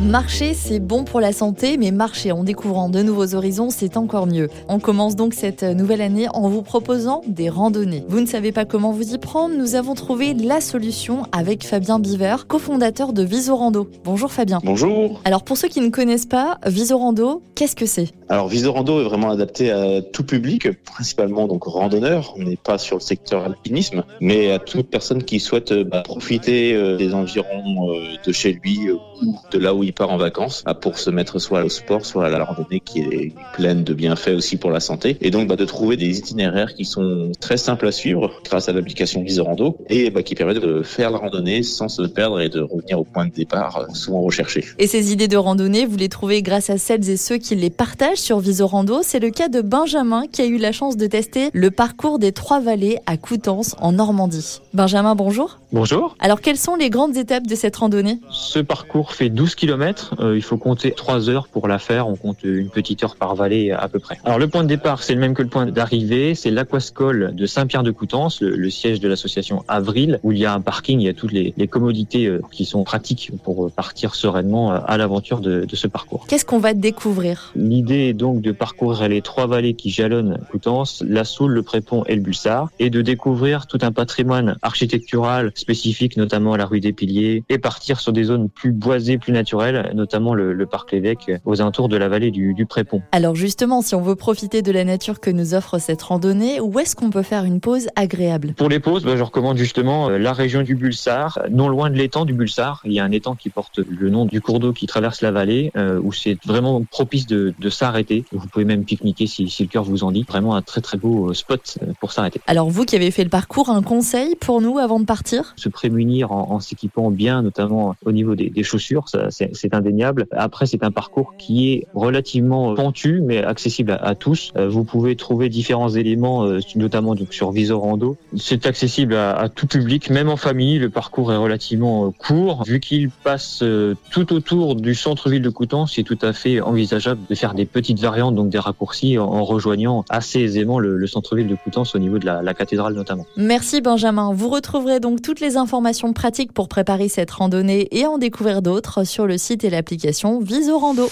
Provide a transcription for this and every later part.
Marcher, c'est bon pour la santé, mais marcher en découvrant de nouveaux horizons, c'est encore mieux. On commence donc cette nouvelle année en vous proposant des randonnées. Vous ne savez pas comment vous y prendre Nous avons trouvé la solution avec Fabien Biver, cofondateur de Visorando. Bonjour Fabien. Bonjour. Alors pour ceux qui ne connaissent pas, Visorando, qu'est-ce que c'est? Alors Visorando est vraiment adapté à tout public, principalement donc randonneurs. On n'est pas sur le secteur alpinisme, mais à toute personne qui souhaite bah, profiter euh, des environs euh, de chez lui euh, ou de là où il part en vacances bah, pour se mettre soit au sport, soit à la randonnée qui est pleine de bienfaits aussi pour la santé. Et donc bah, de trouver des itinéraires qui sont très simples à suivre grâce à l'application Visorando et bah, qui permettent de faire la randonnée sans se perdre et de revenir au point de départ euh, souvent recherché. Et ces idées de randonnée, vous les trouvez grâce à celles et ceux qui les partagent sur Visorando. C'est le cas de Benjamin qui a eu la chance de tester le parcours des Trois Vallées à Coutances en Normandie. Benjamin, bonjour. Bonjour. Alors quelles sont les grandes étapes de cette randonnée? Ce parcours fait 12 km. Euh, il faut compter 3 heures pour la faire. On compte une petite heure par vallée à peu près. Alors le point de départ, c'est le même que le point d'arrivée. C'est l'aquascole de Saint-Pierre-de-Coutances, le, le, siège de l'association Avril, où il y a un parking, il y a toutes les, les commodités euh, qui sont pratiques pour partir sereinement euh, à l'aventure de, de, ce parcours. Qu'est-ce qu'on va découvrir? L'idée est donc de parcourir les trois vallées qui jalonnent Coutances, la Soule, le Prépont et le Bulsard, et de découvrir tout un patrimoine architectural spécifique, notamment la rue des Piliers, et partir sur des zones plus boisées, plus naturelles, notamment le, le parc Lévesque aux alentours de la vallée du, du Prépont. Alors justement, si on veut profiter de la nature que nous offre cette randonnée, où est-ce qu'on peut faire une pause agréable? Pour les pauses, bah, je recommande justement la région du Bulsard, non loin de l'étang du Bulsard. Il y a un étang qui porte le nom du cours d'eau qui traverse la vallée, euh, où c'est vraiment propice de, de s'arrêter. Vous pouvez même pique-niquer si, si, le cœur vous en dit. Vraiment un très très beau spot pour s'arrêter. Alors vous qui avez fait le parcours, un conseil pour nous avant de partir? Se prémunir en, en s'équipant bien, notamment au niveau des, des chaussures, c'est indéniable. Après, c'est un parcours qui est relativement pentu, mais accessible à, tous. Euh, vous pouvez trouver différents éléments, euh, notamment donc sur Visorando. C'est accessible à, tout public, même en famille. Le parcours est relativement euh, court. Vu qu'il passe tout autour du centre-ville de Coutances, c'est tout à fait envisageable de faire des petites variantes, donc des raccourcis, en, rejoignant assez aisément le, le centre-ville de Coutances au niveau de la, la cathédrale notamment. Merci Benjamin. Vous retrouverez donc toutes les informations pratiques pour préparer cette randonnée et en découvrir d'autres sur le site et l'application Visorando.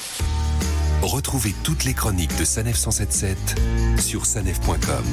Retrouvez toutes les chroniques de Sanef 177 sur sanef.com.